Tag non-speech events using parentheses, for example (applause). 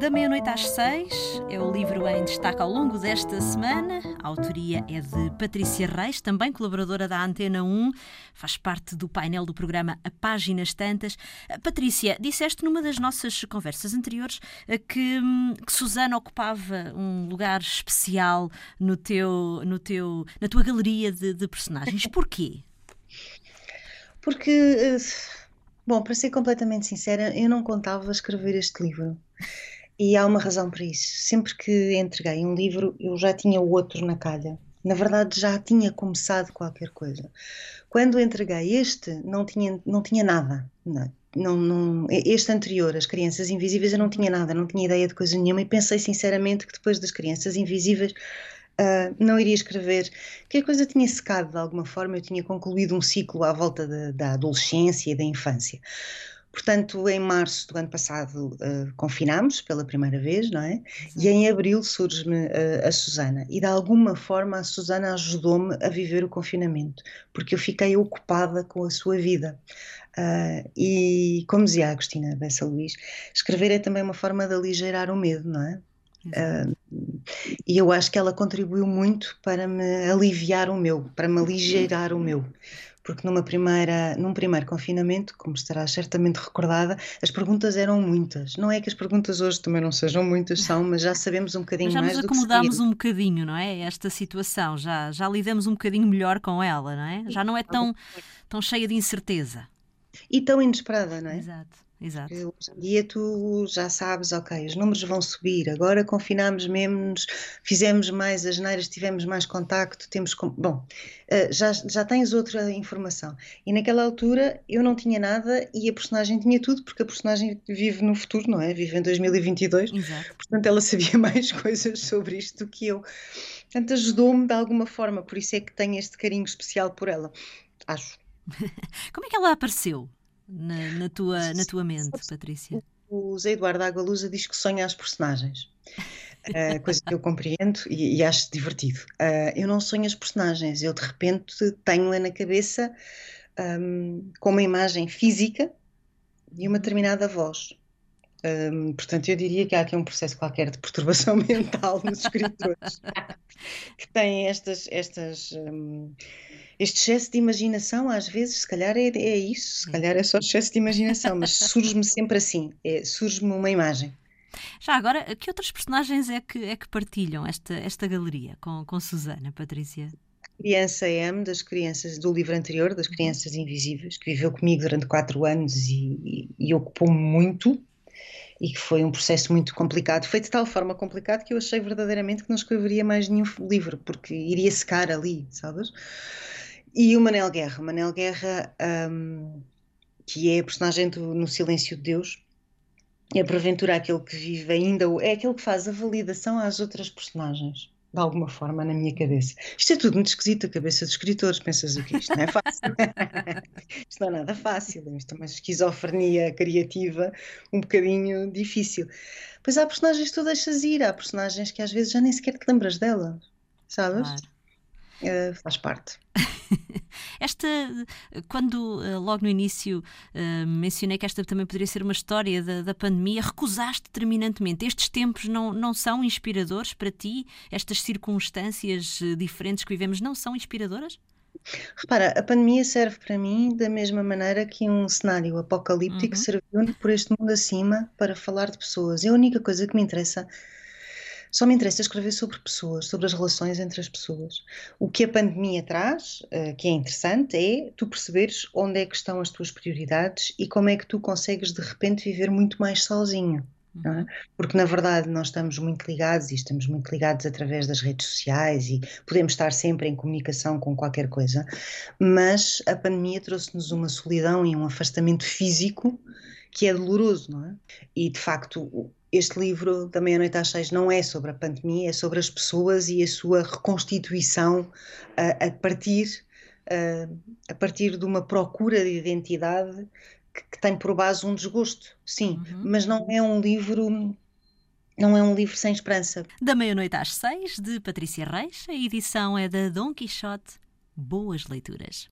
Da meia-noite às seis é o livro em destaque ao longo desta semana. A autoria é de Patrícia Reis, também colaboradora da Antena 1, faz parte do painel do programa A Páginas Tantas. Patrícia, disseste numa das nossas conversas anteriores eh, que, hum, que Susana ocupava um lugar especial no teu, no teu, na tua galeria de, de personagens. (laughs) Porquê? Porque, eh, bom, para ser completamente sincera, eu não contava escrever este livro. E há uma razão para isso. Sempre que entreguei um livro, eu já tinha o outro na calha. Na verdade, já tinha começado qualquer coisa. Quando entreguei este, não tinha, não tinha nada. Não, não, não, este anterior, As Crianças Invisíveis, eu não tinha nada, não tinha ideia de coisa nenhuma e pensei sinceramente que depois das Crianças Invisíveis uh, não iria escrever, que a coisa tinha secado de alguma forma, eu tinha concluído um ciclo à volta de, da adolescência e da infância. Portanto, em março do ano passado uh, confinámos pela primeira vez, não é? E em abril surge-me uh, a Susana. E de alguma forma a Susana ajudou-me a viver o confinamento, porque eu fiquei ocupada com a sua vida. Uh, e, como dizia a Agostina Bessa Luís, escrever é também uma forma de aligeirar o medo, não é? Uh, e eu acho que ela contribuiu muito para me aliviar o meu, para me aligeirar o meu porque numa primeira, num primeiro confinamento, como estarás certamente recordada, as perguntas eram muitas. Não é que as perguntas hoje também não sejam muitas, são, mas já sabemos um bocadinho (laughs) já mais do que Já nos acomodámos um bocadinho, não é? Esta situação, já, já lidamos um bocadinho melhor com ela, não é? Já não é tão, tão cheia de incerteza. E tão inesperada, não é? Exato. Exato. Hoje em dia tu já sabes, ok, os números vão subir, agora confinámos mesmo, fizemos mais as neiras, tivemos mais contacto, temos. Bom, eh, já, já tens outra informação. E naquela altura eu não tinha nada e a personagem tinha tudo, porque a personagem vive no futuro, não é? Vive em 2022. Exato. Portanto, ela sabia (laughs) mais coisas sobre isto do que eu. Portanto, ajudou-me de alguma forma, por isso é que tenho este carinho especial por ela. Acho. (laughs) Como é que ela apareceu? Na, na, tua, na tua mente, Patrícia? O Zé Eduardo Agualusa diz que sonha as personagens. Uh, (laughs) coisa que eu compreendo e, e acho divertido. Uh, eu não sonho as personagens, eu de repente tenho-a na cabeça um, com uma imagem física e uma determinada voz. Um, portanto, eu diria que há aqui um processo qualquer de perturbação (laughs) mental nos escritores (laughs) que têm estas, estas um, este excesso de imaginação, às vezes, se calhar é, é isso, se calhar é só excesso de imaginação, mas surge-me sempre assim, é, surge-me uma imagem. Já agora, que outras personagens é que, é que partilham esta, esta galeria com, com Susana, Patrícia? criança M, das crianças do livro anterior, das crianças invisíveis, que viveu comigo durante quatro anos e, e, e ocupou-me muito e que foi um processo muito complicado. Foi de tal forma complicado que eu achei verdadeiramente que não escreveria mais nenhum livro, porque iria secar ali, sabes? E o Manel Guerra. Manel Guerra, um, que é a personagem do, no Silêncio de Deus, é porventura aquele que vive ainda, é aquele que faz a validação às outras personagens, de alguma forma, na minha cabeça. Isto é tudo muito esquisito, a cabeça dos escritores. Pensas o que isto não é fácil. (laughs) isto não é nada fácil, isto é uma esquizofrenia criativa um bocadinho difícil. Pois há personagens que tu deixas ir, há personagens que às vezes já nem sequer te lembras delas, sabes? Claro. Uh, faz parte. (laughs) esta, quando eh, logo no início uh, mencionei que esta também poderia ser uma história da, da, pandemia, recusaste terminantemente. Estes tempos não, não são inspiradores para ti? Estas circunstâncias diferentes que vivemos não são inspiradoras? Repara, a pandemia serve para mim da mesma maneira que um cenário apocalíptico uhum. serviu por este mundo acima para falar de pessoas. É a única coisa que me interessa só me interessa escrever sobre pessoas, sobre as relações entre as pessoas. O que a pandemia traz, uh, que é interessante, é tu perceberes onde é que estão as tuas prioridades e como é que tu consegues de repente viver muito mais sozinho. É? Uhum. Porque na verdade nós estamos muito ligados e estamos muito ligados através das redes sociais e podemos estar sempre em comunicação com qualquer coisa, mas a pandemia trouxe-nos uma solidão e um afastamento físico que é doloroso, não é? E de facto este livro, também A Noite às Seis, não é sobre a pandemia, é sobre as pessoas e a sua reconstituição uh, a, partir, uh, a partir de uma procura de identidade que, que tem por base um desgosto, sim, uhum. mas não é um livro não é um livro sem esperança. Da meia-noite às seis, de Patrícia Reis, a edição é da Dom Quixote. Boas leituras.